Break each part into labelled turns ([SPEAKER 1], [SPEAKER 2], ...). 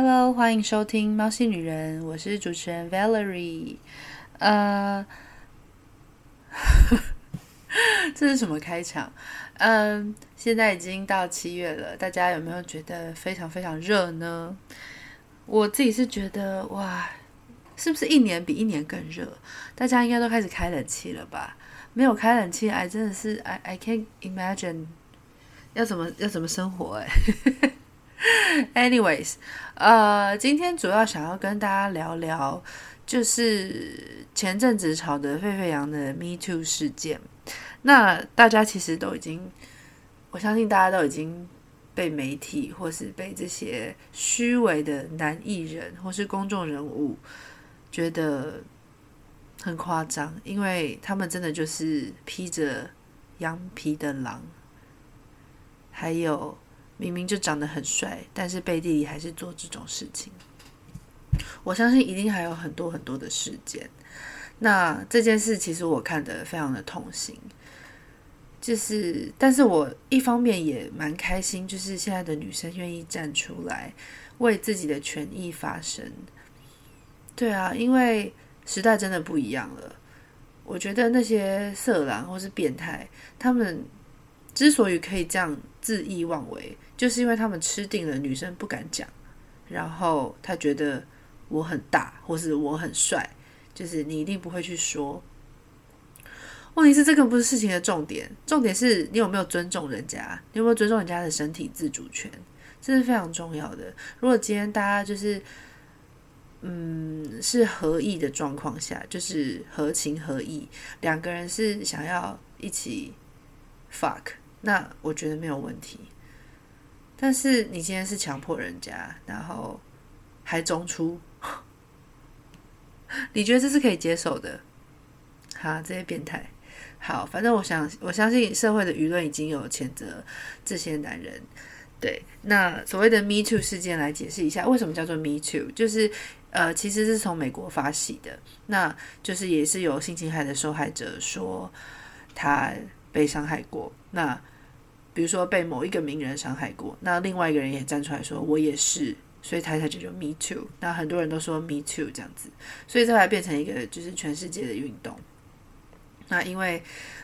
[SPEAKER 1] Hello，欢迎收听《猫系女人》，我是主持人 Valerie。呃，这是什么开场？嗯，现在已经到七月了，大家有没有觉得非常非常热呢？我自己是觉得，哇，是不是一年比一年更热？大家应该都开始开冷气了吧？没有开冷气，哎，真的是，I I can't imagine 要怎么要怎么生活哎。Anyways，呃，今天主要想要跟大家聊聊，就是前阵子吵得沸沸扬的 Me Too 事件。那大家其实都已经，我相信大家都已经被媒体或是被这些虚伪的男艺人或是公众人物觉得很夸张，因为他们真的就是披着羊皮的狼，还有。明明就长得很帅，但是背地里还是做这种事情。我相信一定还有很多很多的事件。那这件事其实我看得非常的痛心，就是，但是我一方面也蛮开心，就是现在的女生愿意站出来为自己的权益发声。对啊，因为时代真的不一样了。我觉得那些色狼或是变态，他们之所以可以这样恣意妄为。就是因为他们吃定了女生不敢讲，然后他觉得我很大，或是我很帅，就是你一定不会去说。问题是这个不是事情的重点，重点是你有没有尊重人家，你有没有尊重人家的身体自主权，这是非常重要的。如果今天大家就是，嗯，是合意的状况下，就是合情合意，两个人是想要一起 fuck，那我觉得没有问题。但是你今天是强迫人家，然后还中出，你觉得这是可以接受的？好，这些变态。好，反正我想，我相信社会的舆论已经有谴责这些男人。对，那所谓的 Me Too 事件来解释一下，为什么叫做 Me Too？就是呃，其实是从美国发起的，那就是也是有性侵害的受害者说他被伤害过。那比如说被某一个名人伤害过，那另外一个人也站出来说我也是，所以他才叫做 Me Too。那很多人都说 Me Too 这样子，所以这还变成一个就是全世界的运动。那因为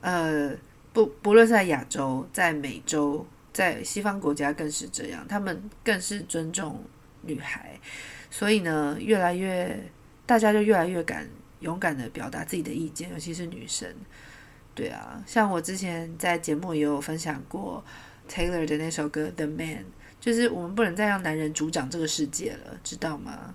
[SPEAKER 1] 呃不不论是在亚洲、在美洲、在西方国家更是这样，他们更是尊重女孩，所以呢越来越大家就越来越敢勇敢的表达自己的意见，尤其是女生。对啊，像我之前在节目也有分享过 Taylor 的那首歌《The Man》，就是我们不能再让男人主掌这个世界了，知道吗？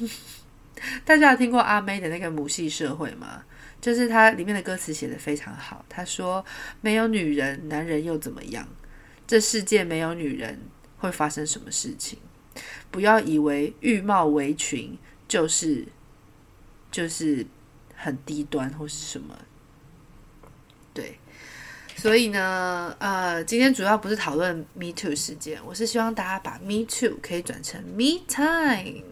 [SPEAKER 1] 大家有听过阿妹的那个母系社会吗？就是它里面的歌词写得非常好，他说：“没有女人，男人又怎么样？这世界没有女人，会发生什么事情？不要以为浴帽围裙就是就是很低端或是什么。”所以呢，呃，今天主要不是讨论 Me Too 事件，我是希望大家把 Me Too 可以转成 Me Time，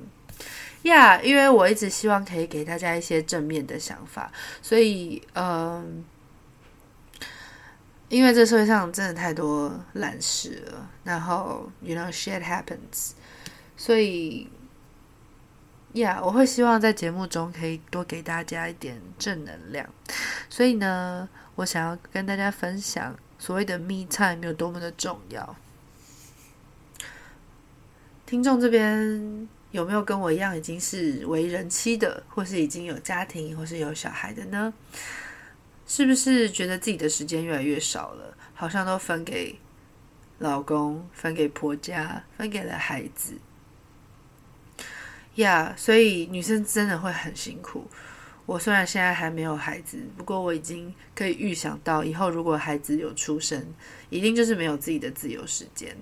[SPEAKER 1] 呀，yeah，因为我一直希望可以给大家一些正面的想法，所以，嗯，因为这社会上真的太多烂事了，然后，you know shit happens，所以。呀，yeah, 我会希望在节目中可以多给大家一点正能量，所以呢，我想要跟大家分享所谓的 Me Time 有多么的重要。听众这边有没有跟我一样已经是为人妻的，或是已经有家庭，或是有小孩的呢？是不是觉得自己的时间越来越少了，好像都分给老公，分给婆家，分给了孩子？呀所以女生真的会很辛苦。我虽然现在还没有孩子，不过我已经可以预想到，以后如果孩子有出生，一定就是没有自己的自由时间。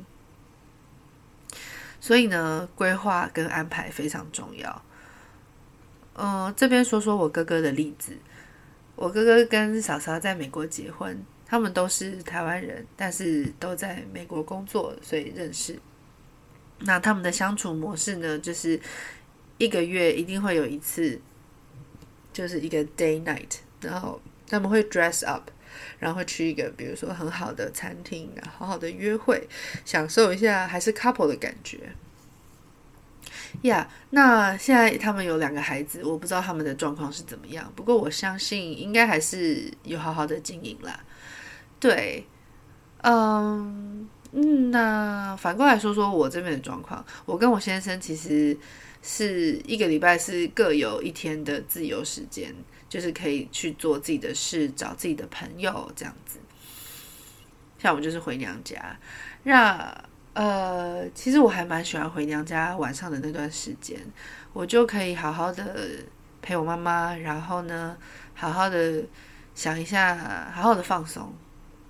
[SPEAKER 1] 所以呢，规划跟安排非常重要。嗯、这边说说我哥哥的例子。我哥哥跟嫂嫂在美国结婚，他们都是台湾人，但是都在美国工作，所以认识。那他们的相处模式呢，就是。一个月一定会有一次，就是一个 day night，然后他们会 dress up，然后会去一个比如说很好的餐厅，好好的约会，享受一下还是 couple 的感觉。呀，yeah, 那现在他们有两个孩子，我不知道他们的状况是怎么样。不过我相信应该还是有好好的经营啦。对，嗯嗯，那反过来说说我这边的状况，我跟我先生其实是一个礼拜是各有一天的自由时间，就是可以去做自己的事，找自己的朋友这样子。像我就是回娘家，那呃，其实我还蛮喜欢回娘家晚上的那段时间，我就可以好好的陪我妈妈，然后呢，好好的想一下，好好的放松，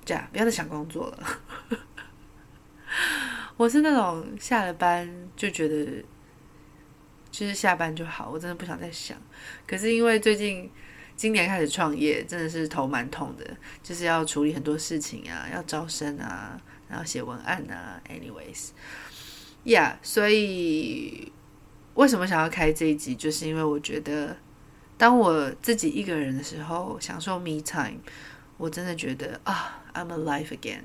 [SPEAKER 1] 这样不要再想工作了。我是那种下了班就觉得，就是下班就好，我真的不想再想。可是因为最近。今年开始创业，真的是头蛮痛的，就是要处理很多事情啊，要招生啊，然后写文案啊。Anyways，yeah，所以为什么想要开这一集，就是因为我觉得，当我自己一个人的时候，享受 me time，我真的觉得啊，I'm alive again。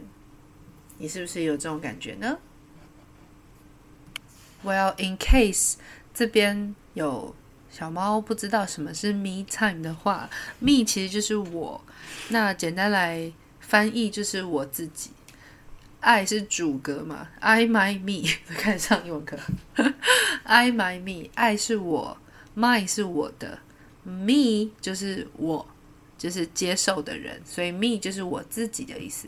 [SPEAKER 1] 你是不是有这种感觉呢？Well, in case 这边有。小猫不知道什么是 me time 的话，me 其实就是我。那简单来翻译就是我自己。I 是主格嘛，I my me，看上英文课。I my me，I 是我，my 是我的，me 就是我，就是接受的人，所以 me 就是我自己的意思。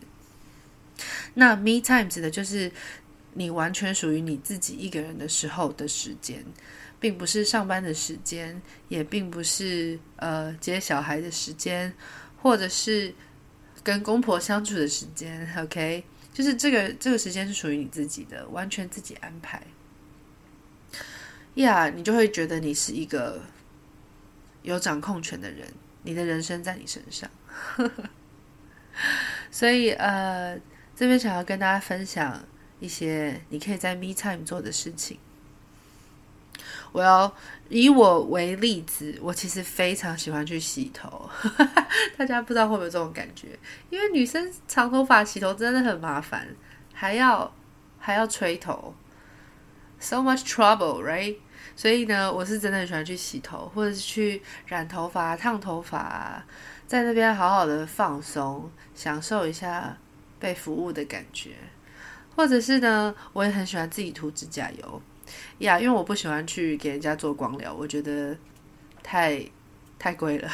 [SPEAKER 1] 那 me time 指的就是你完全属于你自己一个人的时候的时间。并不是上班的时间，也并不是呃接小孩的时间，或者是跟公婆相处的时间。OK，就是这个这个时间是属于你自己的，完全自己安排。呀、yeah，你就会觉得你是一个有掌控权的人，你的人生在你身上。所以呃，这边想要跟大家分享一些你可以在 Me Time 做的事情。我要以我为例子，我其实非常喜欢去洗头。大家不知道会不会有这种感觉？因为女生长头发洗头真的很麻烦，还要还要吹头，so much trouble，right？所以呢，我是真的很喜欢去洗头，或者是去染头发、烫头发，在那边好好的放松，享受一下被服务的感觉。或者是呢，我也很喜欢自己涂指甲油。呀因为我不喜欢去给人家做光疗，我觉得太太贵了。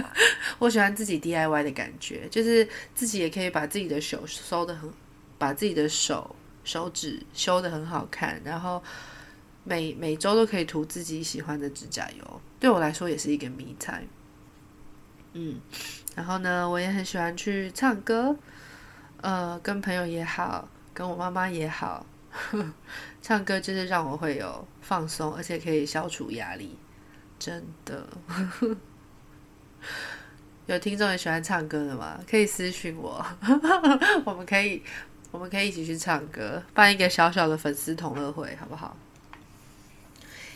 [SPEAKER 1] 我喜欢自己 DIY 的感觉，就是自己也可以把自己的手收的很，把自己的手手指修的很好看，然后每每周都可以涂自己喜欢的指甲油，对我来说也是一个 me time。嗯，然后呢，我也很喜欢去唱歌，呃，跟朋友也好，跟我妈妈也好。唱歌就是让我会有放松，而且可以消除压力，真的。有听众也喜欢唱歌的吗？可以私信我，我们可以，我们可以一起去唱歌，办一个小小的粉丝同乐会，好不好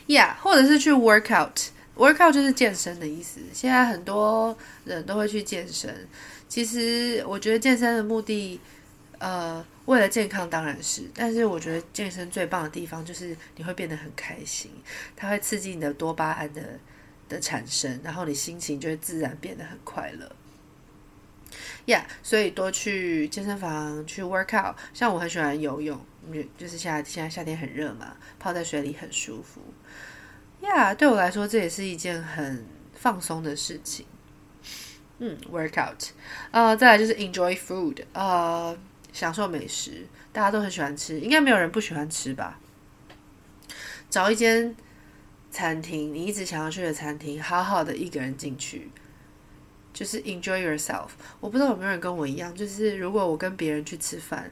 [SPEAKER 1] ？Yeah，或者是去 workout，workout 就是健身的意思。现在很多人都会去健身，其实我觉得健身的目的，呃。为了健康当然是，但是我觉得健身最棒的地方就是你会变得很开心，它会刺激你的多巴胺的的产生，然后你心情就会自然变得很快乐。呀、yeah，所以多去健身房去 work out，像我很喜欢游泳，就是夏现在夏天很热嘛，泡在水里很舒服。呀、yeah，对我来说这也是一件很放松的事情。嗯，work out，呃，再来就是 enjoy food，呃。享受美食，大家都很喜欢吃，应该没有人不喜欢吃吧？找一间餐厅，你一直想要去的餐厅，好好的一个人进去，就是 enjoy yourself。我不知道有没有人跟我一样，就是如果我跟别人去吃饭，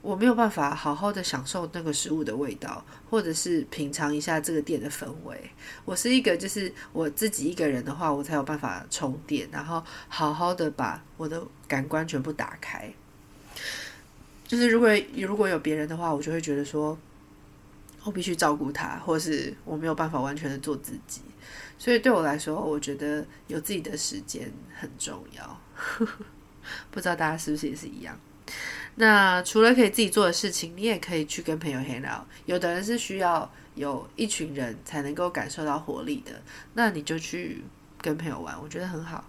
[SPEAKER 1] 我没有办法好好的享受那个食物的味道，或者是品尝一下这个店的氛围。我是一个，就是我自己一个人的话，我才有办法充电，然后好好的把我的感官全部打开。就是如果如果有别人的话，我就会觉得说，我必须照顾他，或是我没有办法完全的做自己。所以对我来说，我觉得有自己的时间很重要。不知道大家是不是也是一样？那除了可以自己做的事情，你也可以去跟朋友 hang out。有的人是需要有一群人才能够感受到活力的，那你就去跟朋友玩，我觉得很好。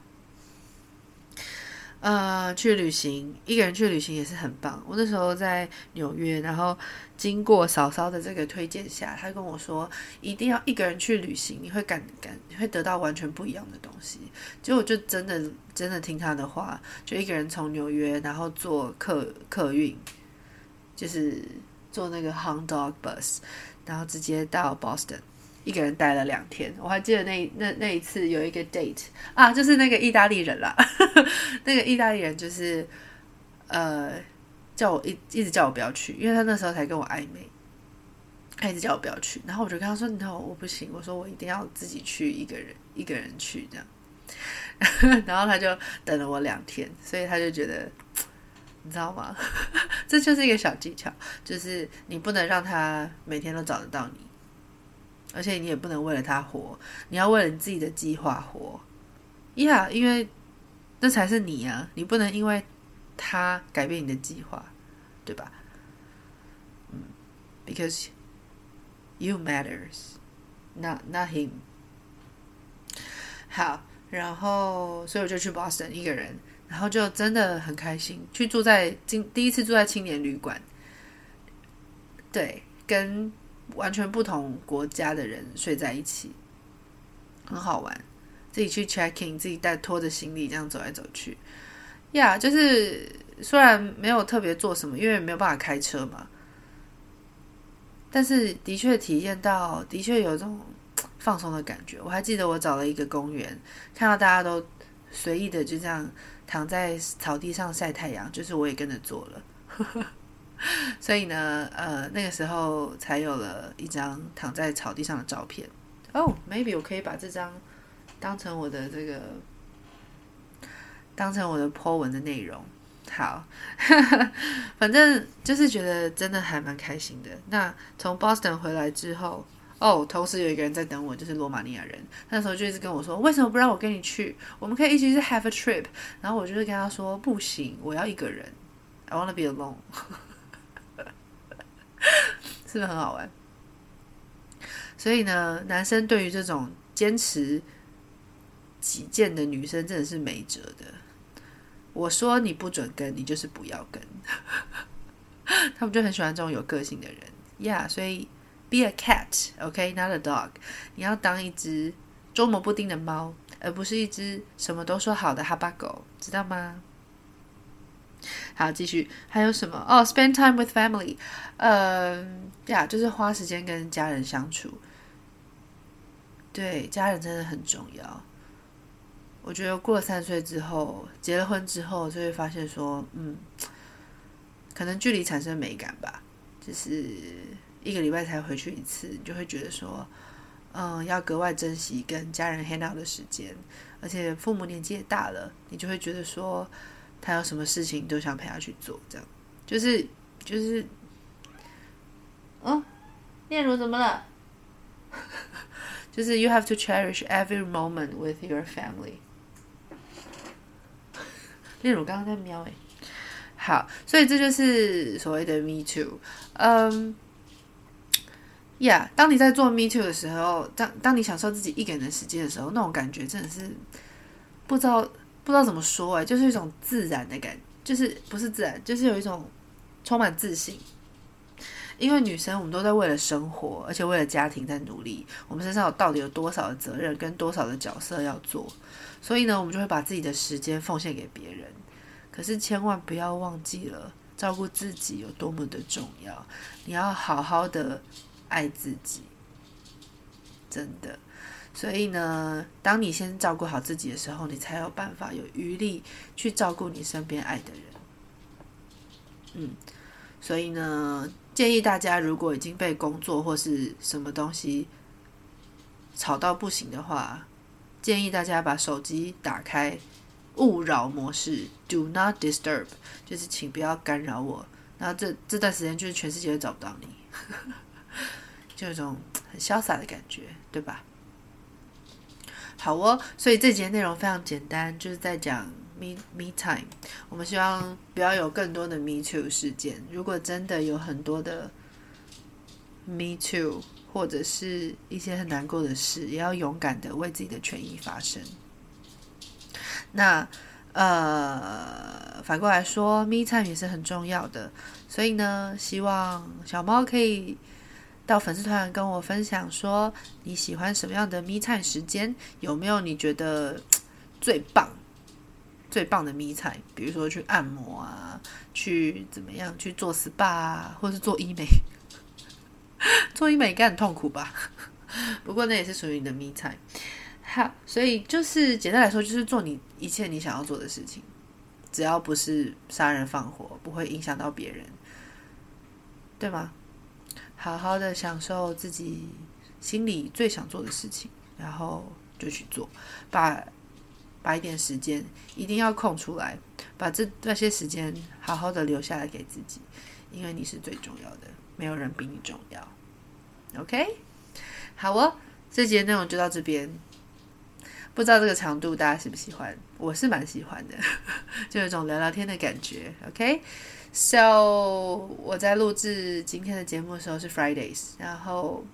[SPEAKER 1] 呃，去旅行，一个人去旅行也是很棒。我那时候在纽约，然后经过嫂嫂的这个推荐下，她跟我说一定要一个人去旅行，你会感感你会得到完全不一样的东西。结果就真的真的听她的话，就一个人从纽约，然后坐客客运，就是坐那个 Hound Dog Bus，然后直接到 Boston。一个人待了两天，我还记得那那那一次有一个 date 啊，就是那个意大利人啦，那个意大利人就是呃叫我一一直叫我不要去，因为他那时候才跟我暧昧，他一直叫我不要去，然后我就跟他说 no 我不行，我说我一定要自己去一个人一个人去这样，然后他就等了我两天，所以他就觉得你知道吗？这就是一个小技巧，就是你不能让他每天都找得到你。而且你也不能为了他活，你要为了你自己的计划活。呀、因为那才是你啊！你不能因为他改变你的计划，对吧？嗯，because you matters, not not him。好，然后所以我就去 Boston 一个人，然后就真的很开心，去住在今第一次住在青年旅馆，对，跟。完全不同国家的人睡在一起，很好玩。自己去 check in，自己带拖着行李这样走来走去。呀、yeah，就是虽然没有特别做什么，因为没有办法开车嘛，但是的确体验到，的确有这种放松的感觉。我还记得我找了一个公园，看到大家都随意的就这样躺在草地上晒太阳，就是我也跟着做了。所以呢，呃，那个时候才有了一张躺在草地上的照片。哦、，maybe 我可以把这张当成我的这个，当成我的 po 文的内容。好，反正就是觉得真的还蛮开心的。那从 Boston 回来之后，哦、同时有一个人在等我，就是罗马尼亚人。那时候就一直跟我说，为什么不让我跟你去？我们可以一起去 have a trip。然后我就是跟他说，不行，我要一个人。I wanna be alone。是不是很好玩？所以呢，男生对于这种坚持己见的女生真的是没辙的。我说你不准跟，你就是不要跟。他们就很喜欢这种有个性的人。Yeah, 所以 be a cat，OK，not、a dog。你要当一只捉摸不定的猫，而不是一只什么都说好的哈巴狗，知道吗？好，继续，还有什么？哦、，spend time with family，呃，呀，就是花时间跟家人相处。对，家人真的很重要。我觉得过了三岁之后，结了婚之后，就会发现说，嗯，可能距离产生美感吧。就是一个礼拜才回去一次，你就会觉得说，嗯，要格外珍惜跟家人 hang out 的时间。而且父母年纪也大了，你就会觉得说。他有什么事情都想陪他去做，这样就是就是，哦，念如怎么了？就是 you have to cherish every moment with your family。念如刚刚在瞄诶，好，所以这就是所谓的 me too。嗯，yeah，当你在做 me too 的时候，当当你享受自己一个人的时间的时候，那种感觉真的是不知道。不知道怎么说哎，就是一种自然的感觉，就是不是自然，就是有一种充满自信。因为女生我们都在为了生活，而且为了家庭在努力，我们身上有到底有多少的责任跟多少的角色要做，所以呢，我们就会把自己的时间奉献给别人。可是千万不要忘记了，照顾自己有多么的重要，你要好好的爱自己，真的。所以呢，当你先照顾好自己的时候，你才有办法有余力去照顾你身边爱的人。嗯，所以呢，建议大家如果已经被工作或是什么东西吵到不行的话，建议大家把手机打开勿扰模式，Do not disturb，就是请不要干扰我。然后这这段时间就是全世界都找不到你，就有种很潇洒的感觉，对吧？好哦，所以这节内容非常简单，就是在讲 me me time。我们希望不要有更多的 me too 事件。如果真的有很多的 me too 或者是一些很难过的事，也要勇敢的为自己的权益发声。那呃，反过来说，me time 也是很重要的。所以呢，希望小猫可以到粉丝团跟我分享，说你喜欢什么样的 me time 时间？有没有你觉得最棒、最棒的 me time？比如说去按摩啊，去怎么样去做 SPA 啊，或是做医美。做医美应该很痛苦吧？不过那也是属于你的 me time。好，所以就是简单来说，就是做你一切你想要做的事情，只要不是杀人放火，不会影响到别人，对吗？好好的享受自己心里最想做的事情，然后就去做，把把一点时间一定要空出来，把这那些时间好好的留下来给自己，因为你是最重要的。没有人比你重要，OK？好哦，这节内容就到这边。不知道这个长度大家喜不喜欢？我是蛮喜欢的，就有种聊聊天的感觉。OK？So 我在录制今天的节目的时候是 Fridays，然后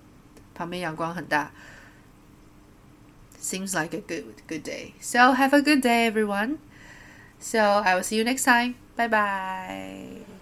[SPEAKER 1] 旁边阳光很大，Seems like a good good day. So have a good day, everyone. So I will see you next time. Bye bye.